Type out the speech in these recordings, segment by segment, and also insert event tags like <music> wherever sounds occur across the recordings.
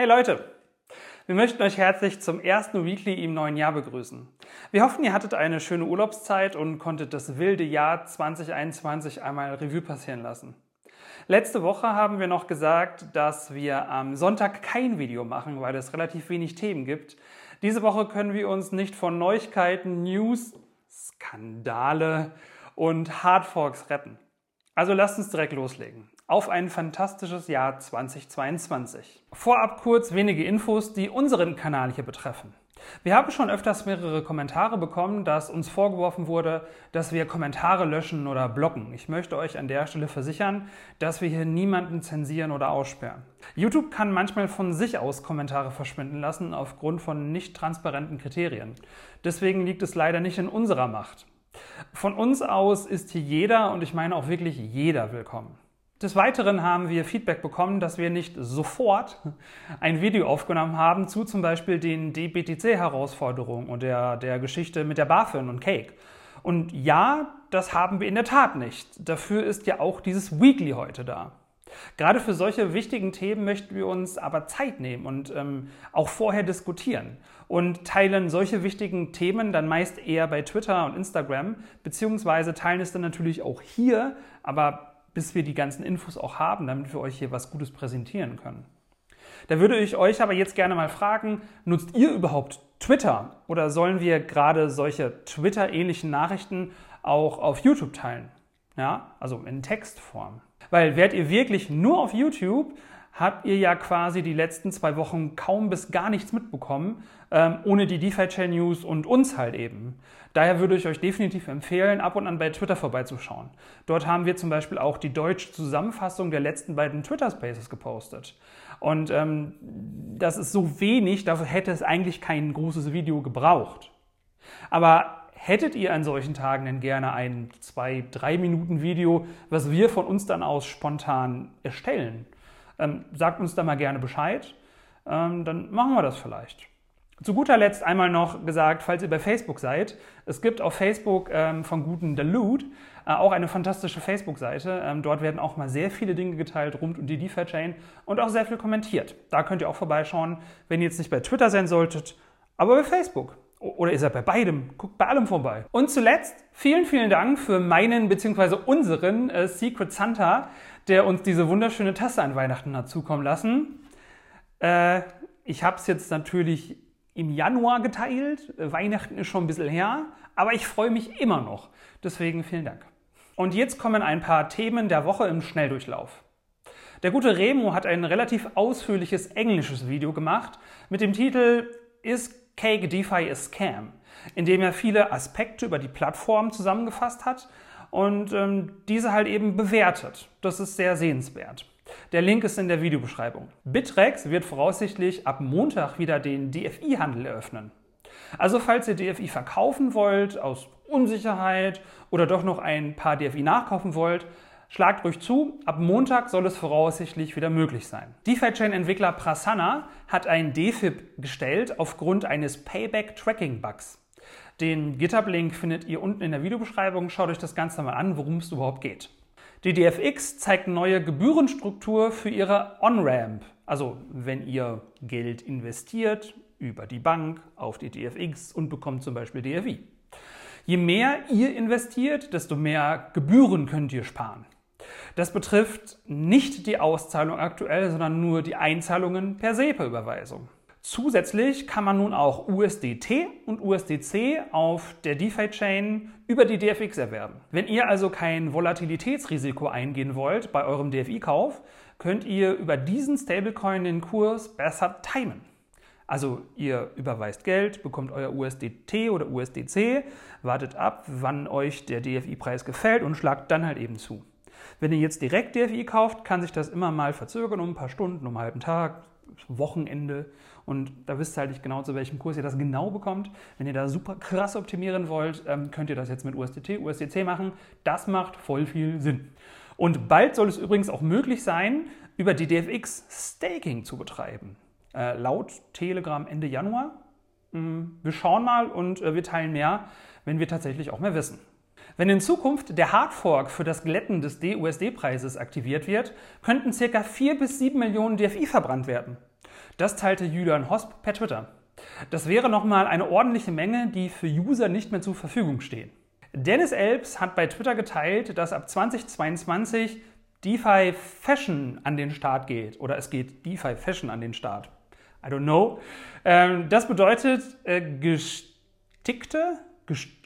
Hey Leute! Wir möchten euch herzlich zum ersten Weekly im neuen Jahr begrüßen. Wir hoffen, ihr hattet eine schöne Urlaubszeit und konntet das wilde Jahr 2021 einmal Revue passieren lassen. Letzte Woche haben wir noch gesagt, dass wir am Sonntag kein Video machen, weil es relativ wenig Themen gibt. Diese Woche können wir uns nicht von Neuigkeiten, News, Skandale und Hardforks retten. Also lasst uns direkt loslegen. Auf ein fantastisches Jahr 2022. Vorab kurz wenige Infos, die unseren Kanal hier betreffen. Wir haben schon öfters mehrere Kommentare bekommen, dass uns vorgeworfen wurde, dass wir Kommentare löschen oder blocken. Ich möchte euch an der Stelle versichern, dass wir hier niemanden zensieren oder aussperren. YouTube kann manchmal von sich aus Kommentare verschwinden lassen aufgrund von nicht transparenten Kriterien. Deswegen liegt es leider nicht in unserer Macht. Von uns aus ist hier jeder, und ich meine auch wirklich jeder, willkommen. Des Weiteren haben wir Feedback bekommen, dass wir nicht sofort ein Video aufgenommen haben zu zum Beispiel den DBTC-Herausforderungen und der, der Geschichte mit der BaFin und Cake. Und ja, das haben wir in der Tat nicht. Dafür ist ja auch dieses Weekly heute da. Gerade für solche wichtigen Themen möchten wir uns aber Zeit nehmen und ähm, auch vorher diskutieren und teilen solche wichtigen Themen dann meist eher bei Twitter und Instagram, beziehungsweise teilen es dann natürlich auch hier, aber bis wir die ganzen Infos auch haben, damit wir euch hier was Gutes präsentieren können. Da würde ich euch aber jetzt gerne mal fragen, nutzt ihr überhaupt Twitter oder sollen wir gerade solche Twitter-ähnlichen Nachrichten auch auf YouTube teilen? Ja, also in Textform. Weil wärt ihr wirklich nur auf YouTube, habt ihr ja quasi die letzten zwei Wochen kaum bis gar nichts mitbekommen, ähm, ohne die DeFi-Chain News und uns halt eben. Daher würde ich euch definitiv empfehlen, ab und an bei Twitter vorbeizuschauen. Dort haben wir zum Beispiel auch die deutsche Zusammenfassung der letzten beiden Twitter Spaces gepostet. Und ähm, das ist so wenig, dafür hätte es eigentlich kein großes Video gebraucht. Aber Hättet ihr an solchen Tagen denn gerne ein zwei, drei Minuten Video, was wir von uns dann aus spontan erstellen? Ähm, sagt uns da mal gerne Bescheid, ähm, dann machen wir das vielleicht. Zu guter Letzt einmal noch gesagt, falls ihr bei Facebook seid, es gibt auf Facebook ähm, von guten Delude äh, auch eine fantastische Facebook-Seite. Ähm, dort werden auch mal sehr viele Dinge geteilt rund um die DeFi-Chain und auch sehr viel kommentiert. Da könnt ihr auch vorbeischauen, wenn ihr jetzt nicht bei Twitter sein solltet, aber bei Facebook. Oder ihr seid bei beidem? Guckt bei allem vorbei. Und zuletzt vielen, vielen Dank für meinen bzw. unseren äh, Secret Santa, der uns diese wunderschöne Tasse an Weihnachten hat zukommen lassen. Äh, ich habe es jetzt natürlich im Januar geteilt. Weihnachten ist schon ein bisschen her, aber ich freue mich immer noch. Deswegen vielen Dank. Und jetzt kommen ein paar Themen der Woche im Schnelldurchlauf. Der gute Remo hat ein relativ ausführliches englisches Video gemacht mit dem Titel Ist Cake DeFi a Scam, in dem er viele Aspekte über die Plattform zusammengefasst hat und ähm, diese halt eben bewertet. Das ist sehr sehenswert. Der Link ist in der Videobeschreibung. Bitrex wird voraussichtlich ab Montag wieder den DFI-Handel eröffnen. Also falls ihr DFI verkaufen wollt aus Unsicherheit oder doch noch ein paar DFI nachkaufen wollt, Schlagt ruhig zu, ab Montag soll es voraussichtlich wieder möglich sein. DeFi-Chain-Entwickler Prasanna hat ein DFIP gestellt aufgrund eines Payback-Tracking-Bugs. Den GitHub-Link findet ihr unten in der Videobeschreibung. Schaut euch das Ganze mal an, worum es überhaupt geht. Die DFX zeigt neue Gebührenstruktur für ihre On-Ramp. Also wenn ihr Geld investiert über die Bank auf die DFX und bekommt zum Beispiel DFI. Je mehr ihr investiert, desto mehr Gebühren könnt ihr sparen. Das betrifft nicht die Auszahlung aktuell, sondern nur die Einzahlungen per SEPA-Überweisung. Zusätzlich kann man nun auch USDT und USDC auf der DeFi-Chain über die DFX erwerben. Wenn ihr also kein Volatilitätsrisiko eingehen wollt bei eurem DFI-Kauf, könnt ihr über diesen Stablecoin den Kurs besser timen. Also ihr überweist Geld, bekommt euer USDT oder USDC, wartet ab, wann euch der DFI-Preis gefällt und schlagt dann halt eben zu. Wenn ihr jetzt direkt DFI kauft, kann sich das immer mal verzögern um ein paar Stunden, um einen halben Tag, Wochenende. Und da wisst ihr halt nicht genau, zu welchem Kurs ihr das genau bekommt. Wenn ihr da super krass optimieren wollt, ähm, könnt ihr das jetzt mit USDT, USDC machen. Das macht voll viel Sinn. Und bald soll es übrigens auch möglich sein, über die DFX Staking zu betreiben. Äh, laut Telegram Ende Januar. Mm, wir schauen mal und äh, wir teilen mehr, wenn wir tatsächlich auch mehr wissen. Wenn in Zukunft der Hardfork für das Glätten des DUSD-Preises aktiviert wird, könnten ca. 4 bis 7 Millionen DFI verbrannt werden. Das teilte Julian Hosp per Twitter. Das wäre nochmal eine ordentliche Menge, die für User nicht mehr zur Verfügung stehen. Dennis Elbs hat bei Twitter geteilt, dass ab 2022 DeFi Fashion an den Start geht. Oder es geht DeFi Fashion an den Start. I don't know. Ähm, das bedeutet äh, gestickte,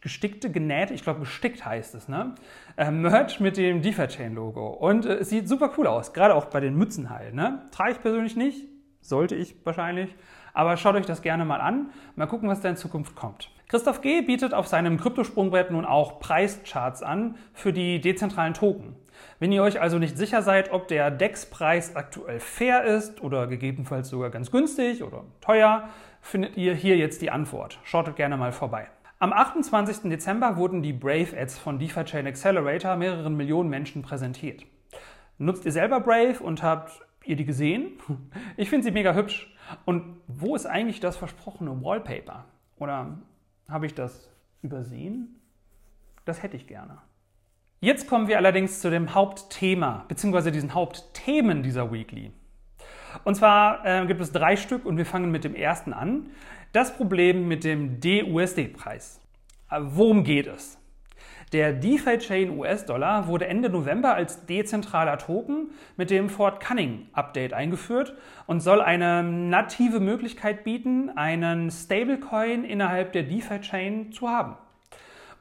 gestickte, genähte, ich glaube gestickt heißt es, ne? Äh, Merch mit dem DeFi-Chain-Logo. Und äh, es sieht super cool aus, gerade auch bei den Mützen halt. Ne? Trage ich persönlich nicht, sollte ich wahrscheinlich. Aber schaut euch das gerne mal an. Mal gucken, was da in Zukunft kommt. Christoph G. bietet auf seinem Kryptosprungbrett nun auch Preischarts an für die dezentralen Token. Wenn ihr euch also nicht sicher seid, ob der DEX-Preis aktuell fair ist oder gegebenenfalls sogar ganz günstig oder teuer, findet ihr hier jetzt die Antwort. Schaut gerne mal vorbei. Am 28. Dezember wurden die Brave Ads von DeFi Chain Accelerator mehreren Millionen Menschen präsentiert. Nutzt ihr selber Brave und habt ihr die gesehen? <laughs> Ich finde sie mega hübsch. Und wo ist eigentlich das versprochene Wallpaper? Oder habe ich das übersehen? Das hätte ich gerne. Jetzt kommen wir allerdings zu dem Hauptthema, beziehungsweise diesen Hauptthemen dieser Weekly. Und zwar äh, gibt es drei Stück und wir fangen mit dem ersten an. Das Problem mit dem DUSD-Preis. Äh, worum geht es? Der DeFi-Chain US-Dollar wurde Ende November als dezentraler Token mit dem Fort Cunning-Update eingeführt und soll eine native Möglichkeit bieten, einen Stablecoin innerhalb der DeFi-Chain zu haben.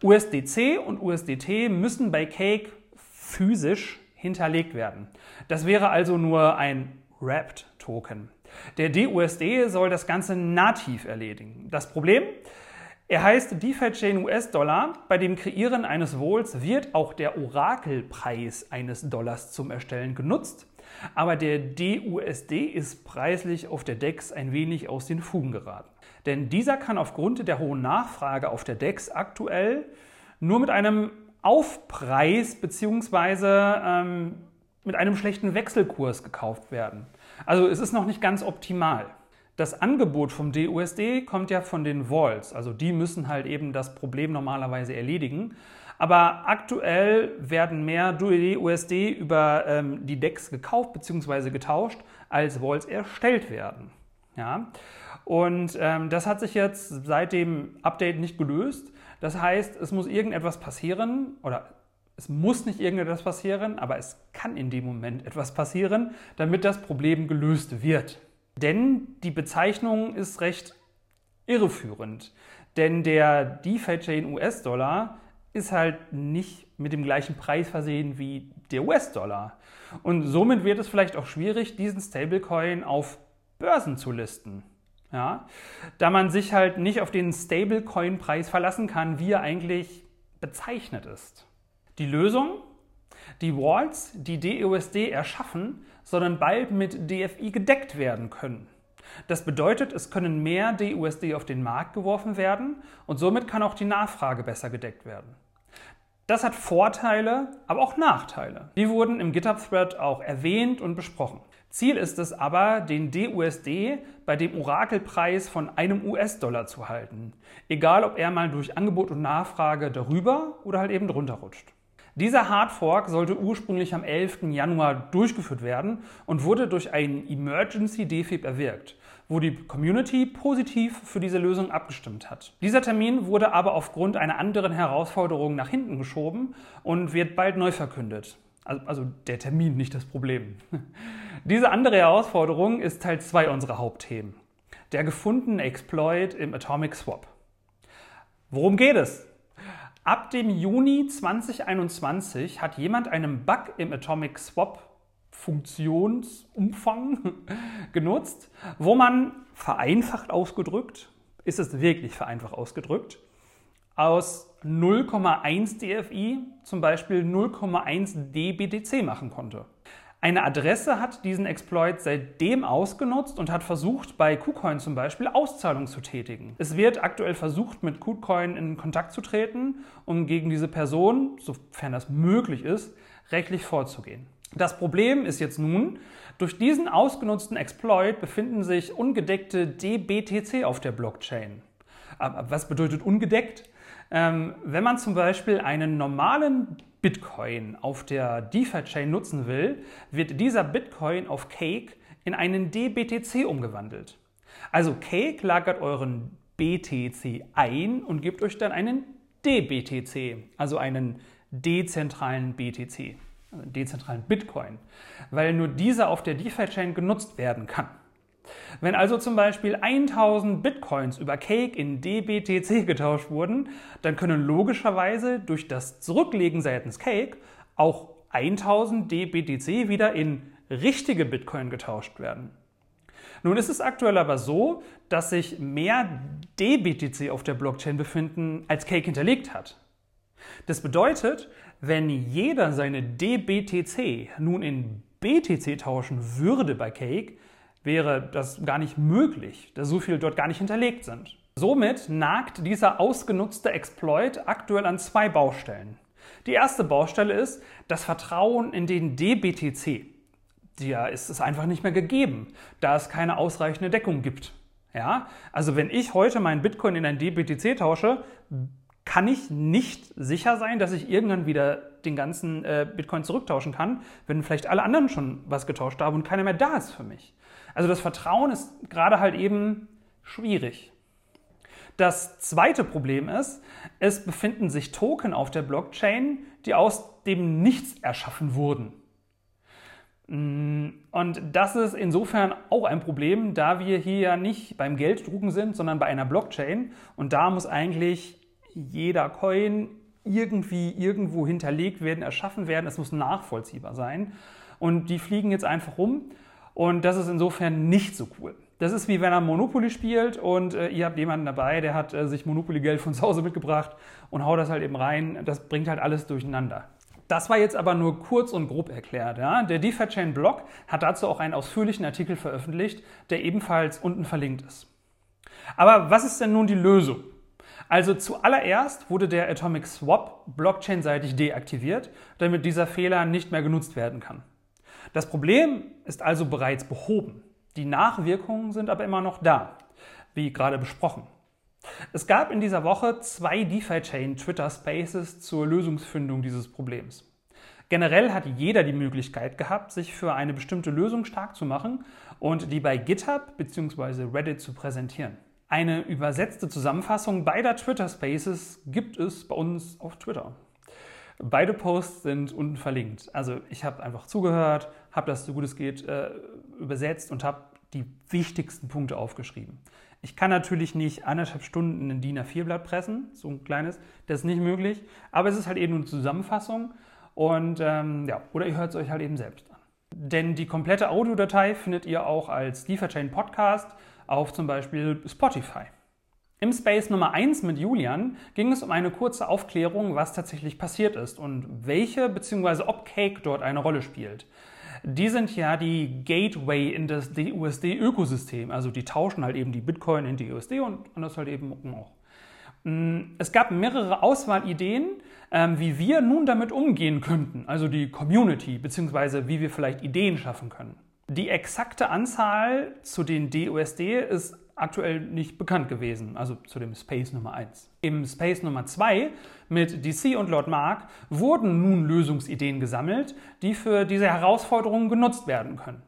USDC und USDT müssen bei Cake physisch hinterlegt werden. Das wäre also nur ein Wrapped Token. Der DUSD soll das Ganze nativ erledigen. Das Problem? Er heißt DeFi-Chain US-Dollar. Bei dem Kreieren eines Wohls wird auch der Orakelpreis eines Dollars zum Erstellen genutzt. Aber der DUSD ist preislich auf der DEX ein wenig aus den Fugen geraten. Denn dieser kann aufgrund der hohen Nachfrage auf der DEX aktuell nur mit einem Aufpreis bzw. Ähm, mit einem schlechten Wechselkurs gekauft werden. Also es ist noch nicht ganz optimal. Das Angebot vom DUSD kommt ja von den Vaults, also die müssen halt eben das Problem normalerweise erledigen. Aber aktuell werden mehr DUSD über ähm, die DEX gekauft bzw. getauscht, als Vaults erstellt werden. Ja? Und ähm, das hat sich jetzt seit dem Update nicht gelöst. Das heißt, es muss irgendetwas passieren oder es muss nicht irgendetwas passieren, aber es kann in dem Moment etwas passieren, damit das Problem gelöst wird. Denn die Bezeichnung ist recht irreführend. Denn der DeFi-Chain US-Dollar ist halt nicht mit dem gleichen Preis versehen wie der US-Dollar. Und somit wird es vielleicht auch schwierig, diesen Stablecoin auf Börsen zu listen. Ja? Da man sich halt nicht auf den Stablecoin-Preis verlassen kann, wie er eigentlich bezeichnet ist. Die Lösung? Die Walls, die DUSD erschaffen, sollen bald mit DFI gedeckt werden können. Das bedeutet, es können mehr DUSD auf den Markt geworfen werden und somit kann auch die Nachfrage besser gedeckt werden. Das hat Vorteile, aber auch Nachteile. Die wurden im GitHub-Thread auch erwähnt und besprochen. Ziel ist es aber, den DUSD bei dem Orakelpreis von einem US-Dollar zu halten, egal ob er mal durch Angebot und Nachfrage darüber oder halt eben drunter rutscht. Dieser Hardfork sollte ursprünglich am 11. Januar durchgeführt werden und wurde durch einen Emergency DFIB erwirkt, wo die Community positiv für diese Lösung abgestimmt hat. Dieser Termin wurde aber aufgrund einer anderen Herausforderung nach hinten geschoben und wird bald neu verkündet. Also, also der Termin, nicht das Problem. <laughs> Diese andere Herausforderung ist Teil 2 unserer Hauptthemen. Der gefundene Exploit im Atomic Swap. Worum geht es? Ab dem Juni 2021 hat jemand einen Bug im Atomic Swap Funktionsumfang <laughs> genutzt, wo man vereinfacht ausgedrückt, ist es wirklich vereinfacht ausgedrückt, aus 0,1 DFI zum Beispiel 0,1 DBTC machen konnte. Eine Adresse hat diesen Exploit seitdem ausgenutzt und hat versucht, bei KuCoin zum Beispiel Auszahlungen zu tätigen. Es wird aktuell versucht, mit KuCoin in Kontakt zu treten, um gegen diese Person, sofern das möglich ist, rechtlich vorzugehen. Das Problem ist jetzt nun, durch diesen ausgenutzten Exploit befinden sich ungedeckte DBTC auf der Blockchain. Aber was bedeutet ungedeckt? Ähm, wenn man zum Beispiel einen normalen Bitcoin auf der DeFi-Chain nutzen will, wird dieser Bitcoin auf Cake in einen DBTC umgewandelt. Also Cake lagert euren BTC ein und gibt euch dann einen DBTC, also einen dezentralen BTC, also dezentralen Bitcoin, weil nur dieser auf der DeFi-Chain genutzt werden kann. Wenn also zum Beispiel 1000 Bitcoins über Cake in DBTC getauscht wurden, dann können logischerweise durch das Zurücklegen seitens Cake auch 1000 DBTC wieder in richtige Bitcoin getauscht werden. Nun ist es aktuell aber so, dass sich mehr DBTC auf der Blockchain befinden, als Cake hinterlegt hat. Das bedeutet, wenn jeder seine DBTC nun in BTC tauschen würde bei Cake, wäre das gar nicht möglich, da so viel dort gar nicht hinterlegt sind. Somit nagt dieser ausgenutzte Exploit aktuell an zwei Baustellen. Die erste Baustelle ist das Vertrauen in den DBTC. Ja, ist es einfach nicht mehr gegeben, da es keine ausreichende Deckung gibt. Ja, also wenn ich heute meinen Bitcoin in ein DBTC tausche, kann ich nicht sicher sein, dass ich irgendwann wieder den ganzen äh, Bitcoin zurücktauschen kann, wenn vielleicht alle anderen schon was getauscht haben und keiner mehr da ist für mich. Also das Vertrauen ist gerade halt eben schwierig. Das zweite Problem ist, es befinden sich Token auf der Blockchain, die aus dem Nichts erschaffen wurden. Mm, und das ist insofern auch ein Problem, da wir hier ja nicht beim Gelddrucken sind, sondern bei einer Blockchain. Und da muss eigentlich jeder Coin irgendwie irgendwo hinterlegt werden, erschaffen werden. Es muss nachvollziehbar sein. Und die fliegen jetzt einfach rum. Und das ist insofern nicht so cool. Das ist wie wenn er Monopoly spielt und äh, ihr habt jemanden dabei, der hat äh, sich Monopoly-Geld von <laughs> zu Hause mitgebracht und haut das halt eben rein. Das bringt halt alles durcheinander. Das war jetzt aber nur kurz und grob erklärt. Ja? Der DeFi-Chain-Blog hat dazu auch einen ausführlichen Artikel veröffentlicht, der ebenfalls unten verlinkt ist. Aber was ist denn nun die Lösung? Also zuallererst wurde der Atomic Swap blockchain-seitig deaktiviert, damit dieser Fehler nicht mehr genutzt werden kann. Das Problem ist also bereits behoben. Die Nachwirkungen sind aber immer noch da, wie gerade besprochen. Es gab in dieser Woche zwei DeFi-Chain Twitter Spaces zur Lösungsfindung dieses Problems. Generell hat jeder die Möglichkeit gehabt, sich für eine bestimmte Lösung stark zu machen und die bei GitHub bzw. Reddit zu präsentieren. Eine übersetzte Zusammenfassung beider Twitter Spaces gibt es bei uns auf Twitter. Beide Posts sind unten verlinkt. Also ich habe einfach zugehört, habe das so gut es geht äh, übersetzt und habe die wichtigsten Punkte aufgeschrieben. Ich kann natürlich nicht anderthalb Stunden ein DIN A4-Blatt pressen, so ein kleines, das ist nicht möglich, aber es ist halt eben eine Zusammenfassung und ähm, ja, oder ihr hört es euch halt eben selbst an. Denn die komplette Audiodatei findet ihr auch als Lieferchain Podcast auf zum Beispiel Spotify. Im Space Nummer 1 mit Julian ging es um eine kurze Aufklärung, was tatsächlich passiert ist und welche bzw. ob Cake dort eine Rolle spielt. Die sind ja die Gateway in das DUSD-Ökosystem. Also die tauschen halt eben die Bitcoin in DUSD und das halt eben auch. Mm, es gab mehrere Auswahlideen, ähm, wie wir nun damit umgehen könnten, also die Community, beziehungsweise wie wir vielleicht Ideen schaffen können. Die exakte Anzahl zu den DUSD ist aktuell nicht bekannt gewesen, also zu dem Space Nummer 1. Im Space Nummer 2 mit DC und Lord Mark wurden nun Lösungsideen gesammelt, die für diese Herausforderungen genutzt werden können.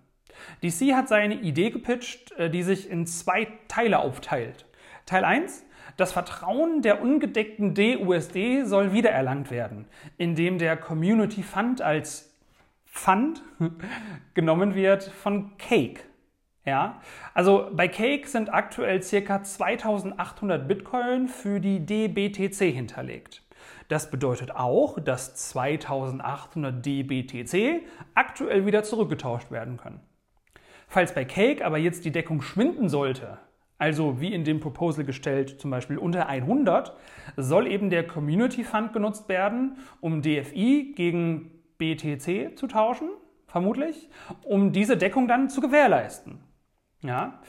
DC hat seine Idee gepitcht, äh, die sich in zwei Teile aufteilt. Teil 1 das Vertrauen der ungedeckten DUSD soll wiedererlangt werden, indem der Community Fund als Fund <laughs> genommen wird von Cake. Ja, also bei Cake sind aktuell ca. 2800 Bitcoin für die DBTC hinterlegt. Das bedeutet auch, dass 2800 DBTC aktuell wieder zurückgetauscht werden können. Falls bei Cake aber jetzt die Deckung schwinden sollte, also wie in dem Proposal gestellt, zum Beispiel unter 100, soll eben der Community Fund genutzt werden, um DFI gegen BTC zu tauschen, vermutlich, um diese Deckung dann zu gewährleisten. Ja.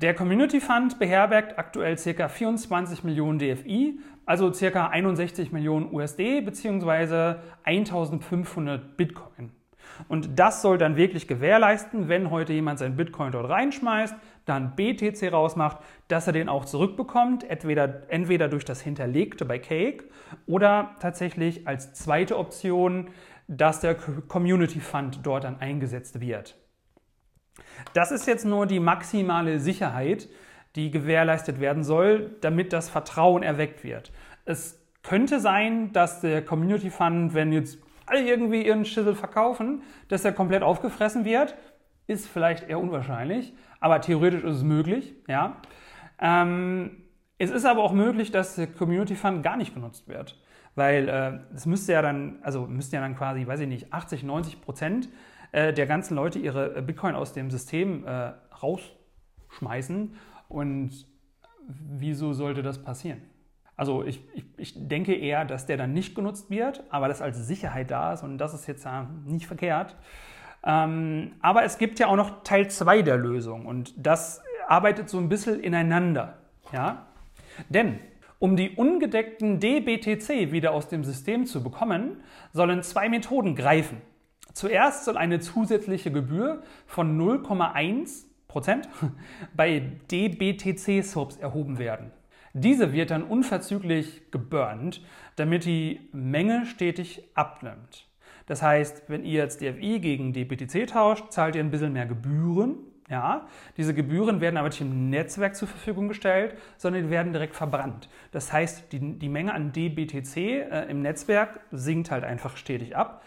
Der Community Fund beherbergt aktuell ca. 24 Millionen DFI, also ca. 61 Millionen USD bzw. 1500 Bitcoin. Und das soll dann wirklich gewährleisten, wenn heute jemand seinen Bitcoin dort reinschmeißt, dann BTC rausmacht, dass er den auch zurückbekommt, entweder, entweder durch das Hinterlegte bei Cake oder tatsächlich als zweite Option, dass der Community Fund dort dann eingesetzt wird. Das ist jetzt nur die maximale Sicherheit, die gewährleistet werden soll, damit das Vertrauen erweckt wird. Es könnte sein, dass der Community Fund, wenn jetzt alle irgendwie ihren Schissel verkaufen, dass er komplett aufgefressen wird. Ist vielleicht eher unwahrscheinlich, aber theoretisch ist es möglich. Ja. Ähm, es ist aber auch möglich, dass der Community Fund gar nicht genutzt wird. Weil äh, es müsste ja dann, also müssten ja dann quasi, weiß ich nicht, 80, 90 Prozent äh, der ganzen Leute ihre äh, Bitcoin aus dem System äh, rausschmeißen. Und wieso sollte das passieren? Also ich, ich, ich, denke eher, dass der dann nicht genutzt wird, aber das als Sicherheit da ist und das ist jetzt ja nicht verkehrt. Ähm, aber es gibt ja auch noch Teil 2 der Lösung und das arbeitet so ein bisschen ineinander. Ja? Denn um die ungedeckten DBTC wieder aus dem System zu bekommen, sollen zwei Methoden greifen. Zuerst soll eine zusätzliche Gebühr von 0,1% <laughs> bei DBTC-Subs erhoben werden. Diese wird dann unverzüglich geburnt, damit die Menge stetig abnimmt. Das heißt, wenn ihr jetzt DFI gegen DBTC tauscht, zahlt ihr ein bisschen mehr Gebühren. Ja, diese Gebühren werden aber nicht im Netzwerk zur Verfügung gestellt, sondern die werden direkt verbrannt. Das heißt, die, die Menge an DBTC äh, im Netzwerk sinkt halt einfach stetig ab,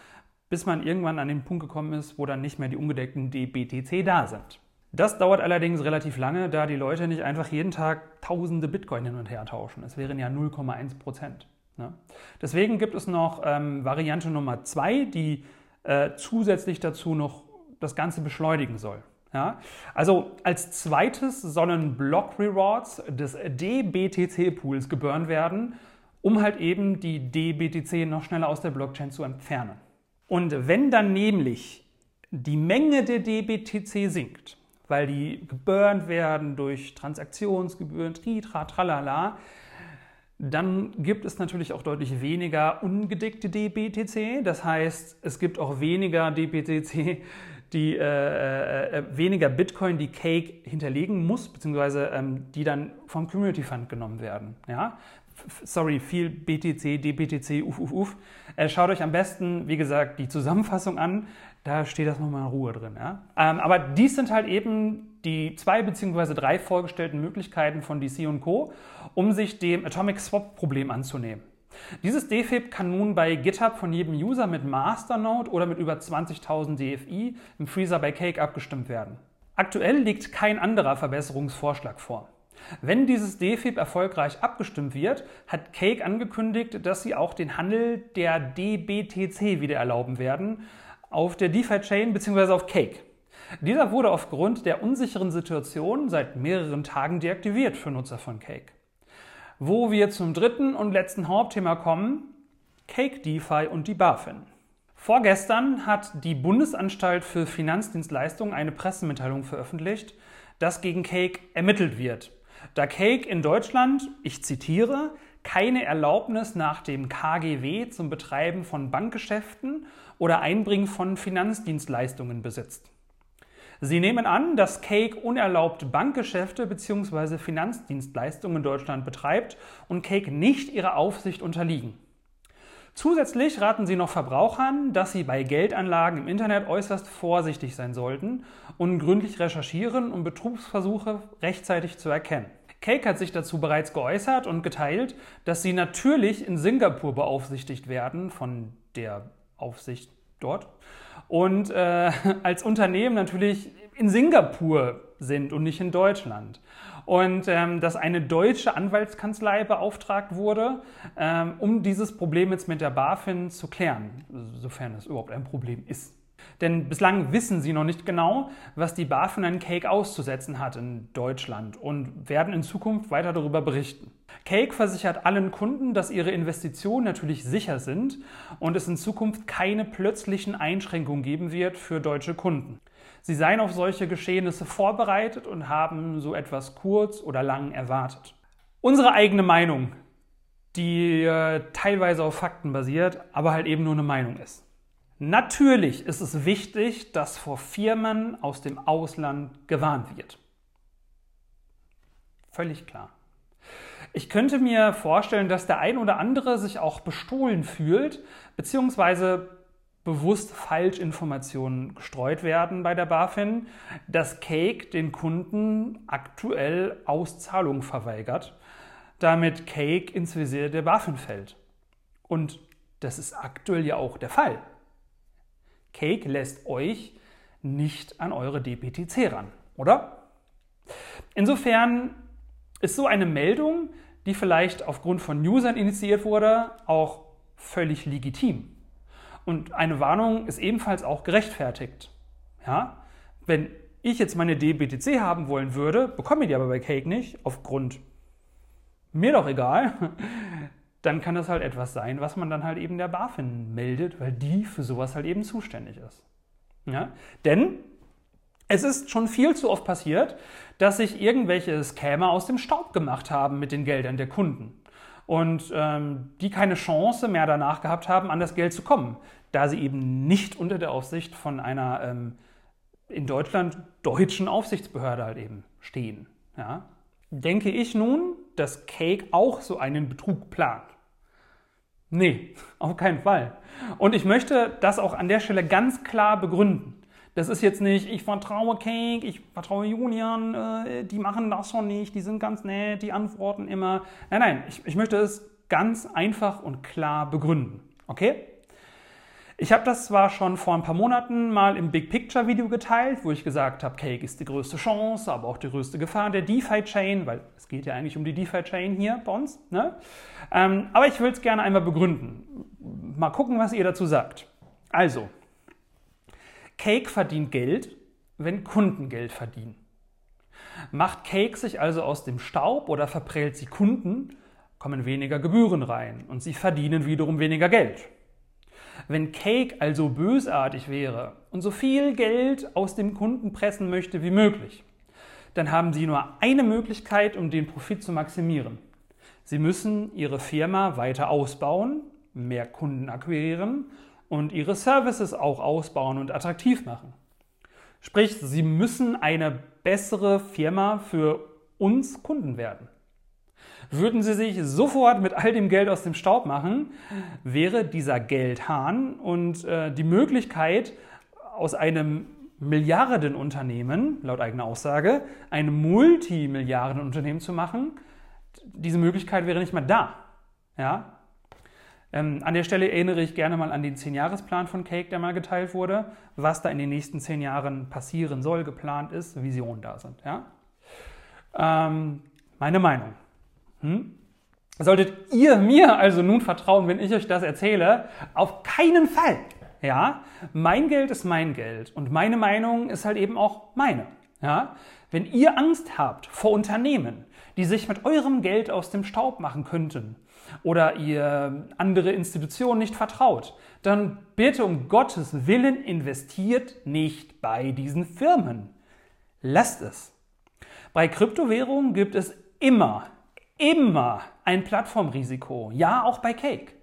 bis man irgendwann an den Punkt gekommen ist, wo dann nicht mehr die ungedeckten DBTC da sind. Das dauert allerdings relativ lange, da die Leute nicht einfach jeden Tag tausende Bitcoin hin und her tauschen. Es wären ja 0,1 Prozent. Ne? Deswegen gibt es noch ähm, Variante Nummer zwei, die äh, zusätzlich dazu noch das Ganze beschleunigen soll. Ja? Also als zweites sollen Block Rewards des DBTC-Pools geburnt werden, um halt eben die DBTC noch schneller aus der Blockchain zu entfernen. Und wenn dann nämlich die Menge der DBTC sinkt, weil die geburnt werden durch Transaktionsgebühren, Tritra, tralala, dann gibt es natürlich auch deutlich weniger ungedeckte DBTC. Das heißt, es gibt auch weniger DBTC, die äh, äh, äh, weniger Bitcoin, die Cake hinterlegen muss, beziehungsweise ähm, die dann vom Community Fund genommen werden. Ja? sorry, viel BTC, DBTC, uff, uff, uff. Äh, schaut euch am besten, wie gesagt, die Zusammenfassung an. Da steht das nochmal in Ruhe drin. Ja? Ähm, aber dies sind halt eben die zwei bzw. drei vorgestellten Möglichkeiten von DC und Co., um sich dem Atomic Swap Problem anzunehmen. Dieses DFIB kann nun bei GitHub von jedem User mit Masternode oder mit über 20.000 DFI im Freezer bei Cake abgestimmt werden. Aktuell liegt kein anderer Verbesserungsvorschlag vor. Wenn dieses DFIB erfolgreich abgestimmt wird, hat Cake angekündigt, dass sie auch den Handel der DBTC wieder erlauben werden auf der DeFi-Chain bzw. auf Cake. Dieser wurde aufgrund der unsicheren Situation seit mehreren Tagen deaktiviert für Nutzer von Cake. Wo wir zum dritten und letzten Hauptthema kommen, Cake DeFi und die BaFin. Vorgestern hat die Bundesanstalt für Finanzdienstleistungen eine Pressemitteilung veröffentlicht, dass gegen Cake ermittelt wird da Cake in Deutschland, ich zitiere, keine Erlaubnis nach dem KGW zum Betreiben von Bankgeschäften oder Einbringen von Finanzdienstleistungen besitzt. Sie nehmen an, dass Cake unerlaubt Bankgeschäfte bzw. Finanzdienstleistungen in Deutschland betreibt und Cake nicht ihrer Aufsicht unterliegen. Zusätzlich raten sie noch Verbrauchern, dass sie bei Geldanlagen im Internet äußerst vorsichtig sein sollten und gründlich recherchieren, um Betrugsversuche rechtzeitig zu erkennen. Cake hat sich dazu bereits geäußert und geteilt, dass sie natürlich in Singapur beaufsichtigt werden von der Aufsicht dort und äh, <laughs> als Unternehmen natürlich in Singapur sind und nicht in Deutschland. Und ähm, dass eine deutsche Anwaltskanzlei beauftragt wurde, ähm, um dieses Problem jetzt mit der BaFin zu klären, sofern es überhaupt ein Problem ist. Denn bislang wissen sie noch nicht genau, was die BaFin an Cake auszusetzen hat in Deutschland und werden in Zukunft weiter darüber berichten. Cake versichert allen Kunden, dass ihre Investitionen natürlich sicher sind und es in Zukunft keine plötzlichen Einschränkungen geben wird für deutsche Kunden. Sie seien auf solche Geschehnisse vorbereitet und haben so etwas kurz oder lang erwartet. Unsere eigene Meinung, die äh, teilweise auf Fakten basiert, aber halt eben nur eine Meinung ist. Natürlich ist es wichtig, dass vor Firmen aus dem Ausland gewarnt wird. Völlig klar. Ich könnte mir vorstellen, dass der ein oder andere sich auch bestohlen fühlt, beziehungsweise bewusst Falschinformationen gestreut werden bei der BaFin, dass Cake den Kunden aktuell Auszahlung verweigert, damit Cake ins Visier der BaFin fällt. Und das ist aktuell ja auch der Fall. Cake lässt euch nicht an eure DPTC ran, oder? Insofern ist so eine Meldung, die vielleicht aufgrund von Usern initiiert wurde, auch völlig legitim. Und eine Warnung ist ebenfalls auch gerechtfertigt. Ja? Wenn ich jetzt meine DBTC haben wollen würde, bekomme ich die aber bei Cake nicht, aufgrund mir doch egal, dann kann das halt etwas sein, was man dann halt eben der BaFin meldet, weil die für sowas halt eben zuständig ist. Ja? Denn es ist schon viel zu oft passiert, dass sich irgendwelche Scammer aus dem Staub gemacht haben mit den Geldern der Kunden und ähm, die keine Chance mehr danach gehabt haben, an das Geld zu kommen, da sie eben nicht unter der Aufsicht von einer ähm, in Deutschland deutschen Aufsichtsbehörde halt eben stehen. Ja? Denke ich nun, dass Cake auch so einen Betrug plant? Nee, auf keinen Fall. Und ich möchte das auch an der Stelle ganz klar begründen. Das ist jetzt nicht, ich vertraue Cake, ich vertraue Julian, äh, die machen das schon nicht, die sind ganz nett, die antworten immer. Nein, nein, ich, ich möchte es ganz einfach und klar begründen. Okay? Ich habe das zwar schon vor ein paar Monaten mal im Big Picture Video geteilt, wo ich gesagt habe, Cake ist die größte Chance, aber auch die größte Gefahr der DeFi-Chain, weil es geht ja eigentlich um die DeFi-Chain hier bei uns. Ne? Ähm, aber ich will es gerne einmal begründen. Mal gucken, was ihr dazu sagt. Also, Cake verdient Geld, wenn Kunden Geld verdienen. Macht Cake sich also aus dem Staub oder verprellt sie Kunden, kommen weniger Gebühren rein und sie verdienen wiederum weniger Geld. Wenn Cake also bösartig wäre und so viel Geld aus dem Kunden pressen möchte wie möglich, dann haben Sie nur eine Möglichkeit, um den Profit zu maximieren. Sie müssen Ihre Firma weiter ausbauen, mehr Kunden akquirieren und ihre Services auch ausbauen und attraktiv machen. Sprich, sie müssen eine bessere Firma für uns Kunden werden. Würden sie sich sofort mit all dem Geld aus dem Staub machen, wäre dieser Geldhahn und äh, die Möglichkeit, aus einem Milliardenunternehmen, laut eigener Aussage, ein Multimilliardenunternehmen zu machen, diese Möglichkeit wäre nicht mehr da. Ja? Ähm, an der Stelle erinnere ich gerne mal an den 10-Jahres-Plan von Cake, der mal geteilt wurde, was da in den nächsten 10 Jahren passieren soll, geplant ist, Visionen da sind. Ja? Ähm, meine Meinung. Hm? Solltet ihr mir also nun vertrauen, wenn ich euch das erzähle? Auf keinen Fall. Ja, mein Geld ist mein Geld und meine Meinung ist halt eben auch meine. Ja, wenn ihr Angst habt vor Unternehmen, die sich mit eurem Geld aus dem Staub machen könnten, oder ihr andere Institutionen nicht vertraut, dann bitte um Gottes Willen investiert nicht bei diesen Firmen. Lasst es. Bei Kryptowährungen gibt es immer, immer ein Plattformrisiko. Ja, auch bei Cake.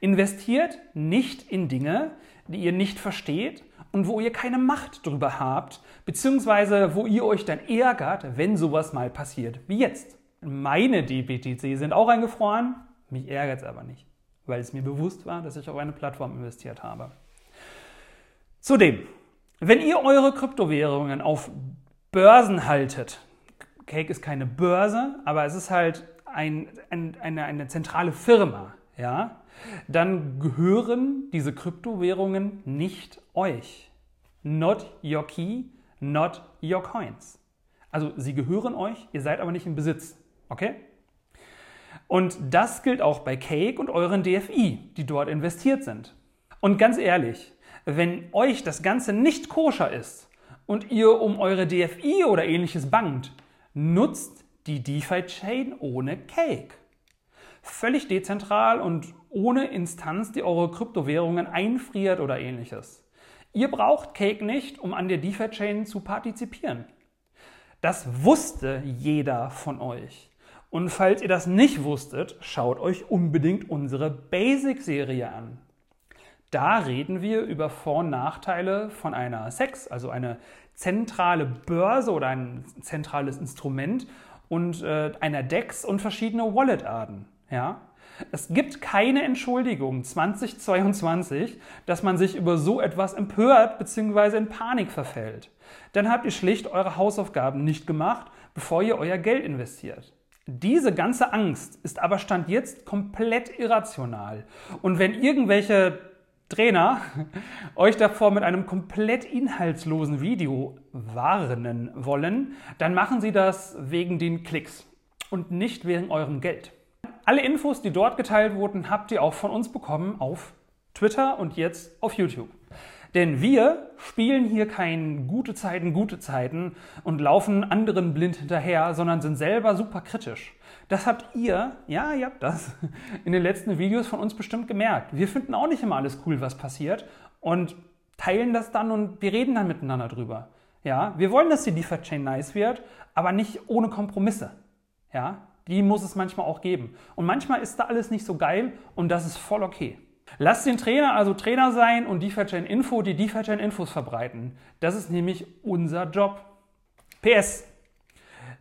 Investiert nicht in Dinge, die ihr nicht versteht und wo ihr keine Macht drüber habt, beziehungsweise wo ihr euch dann ärgert, wenn sowas mal passiert wie jetzt. Meine DBTC sind auch eingefroren. Mich ärgert es aber nicht, weil es mir bewusst war, dass ich auf eine Plattform investiert habe. Zudem, wenn ihr eure Kryptowährungen auf Börsen haltet, Cake ist keine Börse, aber es ist halt ein, ein, eine, eine zentrale Firma, ja, dann gehören diese Kryptowährungen nicht euch. Not your key, not your coins. Also sie gehören euch, ihr seid aber nicht im Besitz. Okay? Und das gilt auch bei Cake und euren DFI, die dort investiert sind. Und ganz ehrlich, wenn euch das Ganze nicht koscher ist und ihr um eure DFI oder ähnliches bangt, nutzt die DeFi-Chain ohne Cake. Völlig dezentral und ohne Instanz, die eure Kryptowährungen einfriert oder ähnliches. Ihr braucht Cake nicht, um an der DeFi-Chain zu partizipieren. Das wusste jeder von euch. Und falls ihr das nicht wusstet, schaut euch unbedingt unsere Basic-Serie an. Da reden wir über Vor- und Nachteile von einer SEX, also eine zentrale Börse oder ein zentrales Instrument und äh, einer DEX und verschiedene Wallet-Arten. Ja? Es gibt keine Entschuldigung 2022, dass man sich über so etwas empört bzw. in Panik verfällt. Dann habt ihr schlicht eure Hausaufgaben nicht gemacht, bevor ihr euer Geld investiert. Diese ganze Angst ist aber Stand jetzt komplett irrational. Und wenn irgendwelche Trainer euch davor mit einem komplett inhaltslosen Video warnen wollen, dann machen sie das wegen den Klicks und nicht wegen eurem Geld. Alle Infos, die dort geteilt wurden, habt ihr auch von uns bekommen auf Twitter und jetzt auf YouTube. Denn wir spielen hier kein gute Zeiten, gute Zeiten und laufen anderen blind hinterher, sondern sind selber super kritisch. Das habt ihr, ja, ihr habt das, <laughs> in den letzten Videos von uns bestimmt gemerkt. Wir finden auch nicht immer alles cool, was passiert und teilen das dann und wir reden dann miteinander drüber. Ja, wir wollen, dass die Default Chain nice wird, aber nicht ohne Kompromisse. Ja, die muss es manchmal auch geben. Und manchmal ist da alles nicht so geil und das ist voll okay. Lasst den Trainer also Trainer sein und DeFi-Chain Info die DeFi-Chain Infos verbreiten. Das ist nämlich unser Job. PS.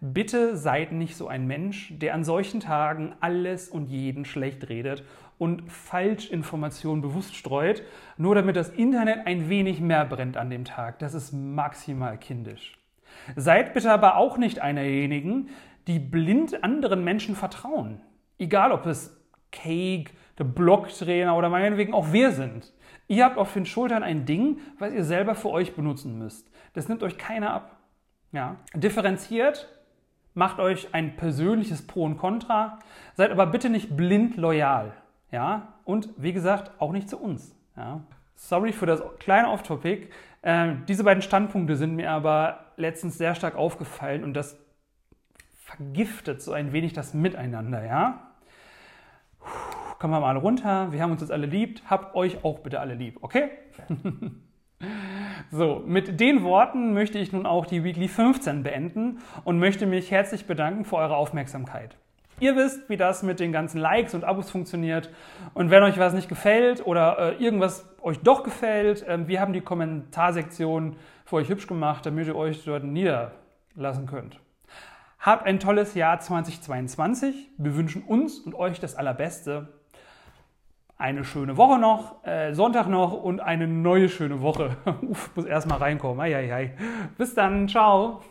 Bitte seid nicht so ein Mensch, der an solchen Tagen alles und jeden schlecht redet und Falschinformationen bewusst streut, nur damit das Internet ein wenig mehr brennt an dem Tag. Das ist maximal kindisch. Seid bitte aber auch nicht einer derjenigen, die blind anderen Menschen vertrauen. Egal ob es Cake, der Blocktrainer oder meinetwegen auch wir sind. Ihr habt auf den Schultern ein Ding, was ihr selber für euch benutzen müsst. Das nimmt euch keiner ab. Ja. Differenziert, macht euch ein persönliches Pro und Contra, seid aber bitte nicht blind loyal. Ja. Und wie gesagt, auch nicht zu uns. Ja. Sorry für das kleine Off-Topic. Ähm, diese beiden Standpunkte sind mir aber letztens sehr stark aufgefallen und das vergiftet so ein wenig das Miteinander, ja? kommen wir mal runter. Wir haben uns jetzt alle lieb. Habt euch auch bitte alle lieb, okay? <laughs> so, mit den Worten möchte ich nun auch die Weekly 15 beenden und möchte mich herzlich bedanken für eure Aufmerksamkeit. Ihr wisst, wie das mit den ganzen Likes und Abos funktioniert. Und wenn euch was nicht gefällt oder äh, irgendwas euch doch gefällt, äh, wir haben die Kommentarsektion für euch hübsch gemacht, damit ihr euch dort niederlassen könnt. Habt ein tolles Jahr 2022. Wir wünschen uns und euch das Allerbeste eine schöne Woche noch, äh, Sonntag noch und eine neue schöne Woche. <laughs> Uff, muss erstmal reinkommen. Ei, ei, ei. Bis dann, ciao.